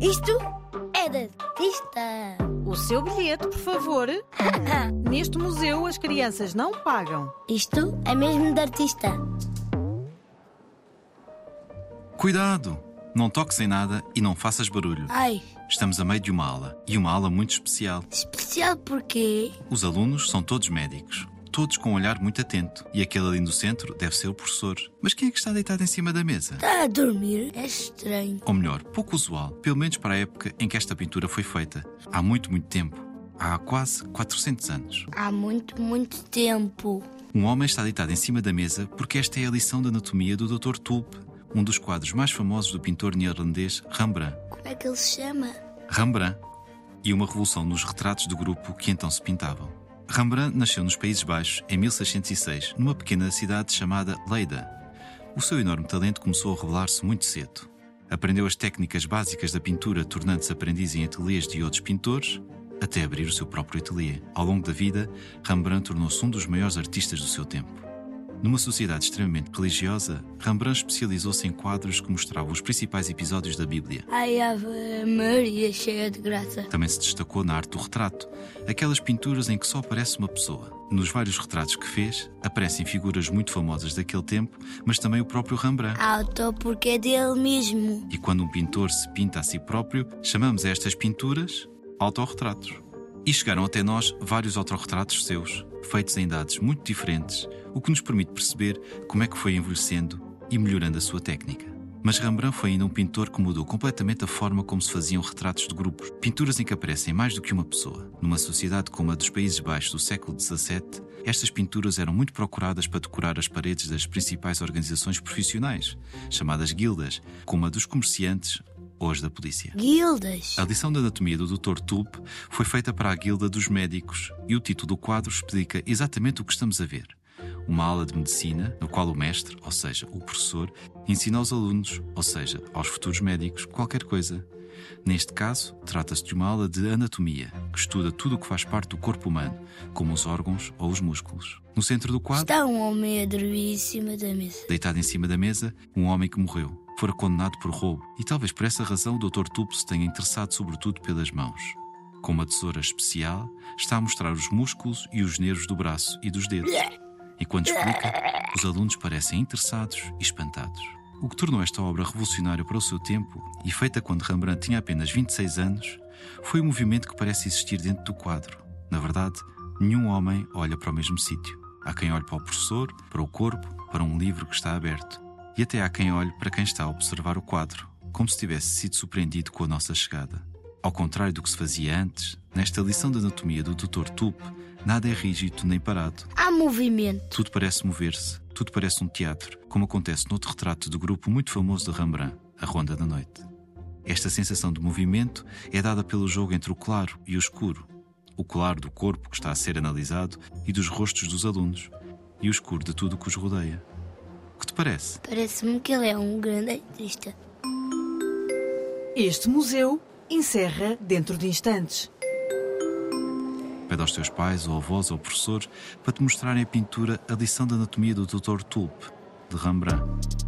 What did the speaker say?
Isto é de artista. O seu bilhete, por favor. Neste museu as crianças não pagam. Isto é mesmo de artista. Cuidado! Não toques em nada e não faças barulho. Ai, Estamos a meio de uma aula e uma aula muito especial. especial porquê? Os alunos são todos médicos, todos com um olhar muito atento, e aquele ali no centro deve ser o professor. Mas quem é que está deitado em cima da mesa? Está a dormir? É estranho. Ou melhor, pouco usual, pelo menos para a época em que esta pintura foi feita. Há muito, muito tempo. Há quase 400 anos. Há muito, muito tempo. Um homem está deitado em cima da mesa porque esta é a lição de anatomia do Dr. Tulpe, um dos quadros mais famosos do pintor neerlandês Rembrandt. Como é que ele se chama? Rembrandt e uma revolução nos retratos do grupo que então se pintavam. Rembrandt nasceu nos Países Baixos em 1606, numa pequena cidade chamada Leida. O seu enorme talento começou a revelar-se muito cedo. Aprendeu as técnicas básicas da pintura, tornando-se aprendiz em ateliês de outros pintores, até abrir o seu próprio ateliê. Ao longo da vida, Rembrandt tornou-se um dos maiores artistas do seu tempo. Numa sociedade extremamente religiosa, Rembrandt especializou-se em quadros que mostravam os principais episódios da Bíblia. Ai, Ave Maria, cheia de graça. Também se destacou na arte do retrato, aquelas pinturas em que só aparece uma pessoa. Nos vários retratos que fez, aparecem figuras muito famosas daquele tempo, mas também o próprio Rembrandt. Auto porque é dele mesmo. E quando um pintor se pinta a si próprio, chamamos a estas pinturas autorretratos. E chegaram até nós vários autorretratos seus, feitos em idades muito diferentes, o que nos permite perceber como é que foi envelhecendo e melhorando a sua técnica. Mas Rembrandt foi ainda um pintor que mudou completamente a forma como se faziam retratos de grupos. Pinturas em que aparecem mais do que uma pessoa. Numa sociedade como a dos Países Baixos do século XVII, estas pinturas eram muito procuradas para decorar as paredes das principais organizações profissionais, chamadas guildas, como a dos comerciantes as da polícia. Guildas. A lição de anatomia do Dr. Tulpe foi feita para a Guilda dos Médicos e o título do quadro explica exatamente o que estamos a ver. Uma aula de medicina, no qual o mestre, ou seja, o professor, ensina aos alunos, ou seja, aos futuros médicos, qualquer coisa. Neste caso, trata-se de uma aula de anatomia, que estuda tudo o que faz parte do corpo humano, como os órgãos ou os músculos. No centro do quadro, Está um homem a dormir em cima da mesa. deitado em cima da mesa, um homem que morreu. Fora condenado por roubo, e talvez por essa razão o Dr. Tulpe se tenha interessado sobretudo pelas mãos. Com uma tesoura especial, está a mostrar os músculos e os nervos do braço e dos dedos. Enquanto explica, os alunos parecem interessados e espantados. O que tornou esta obra revolucionária para o seu tempo, e feita quando Rembrandt tinha apenas 26 anos, foi o movimento que parece existir dentro do quadro. Na verdade, nenhum homem olha para o mesmo sítio. Há quem olhe para o professor, para o corpo, para um livro que está aberto. E até há quem olhe para quem está a observar o quadro, como se tivesse sido surpreendido com a nossa chegada. Ao contrário do que se fazia antes, nesta lição de anatomia do Dr. Tulpe, nada é rígido nem parado. Há movimento. Tudo parece mover-se, tudo parece um teatro, como acontece noutro retrato do grupo muito famoso de Rembrandt, A Ronda da Noite. Esta sensação de movimento é dada pelo jogo entre o claro e o escuro, o claro do corpo que está a ser analisado e dos rostos dos alunos, e o escuro de tudo o que os rodeia. O que te parece? Parece-me que ele é um grande artista. Este museu encerra dentro de instantes. Pede aos teus pais, ou avós, ou professores para te mostrarem a pintura A Lição de Anatomia do Dr. Tulpe, de Rembrandt.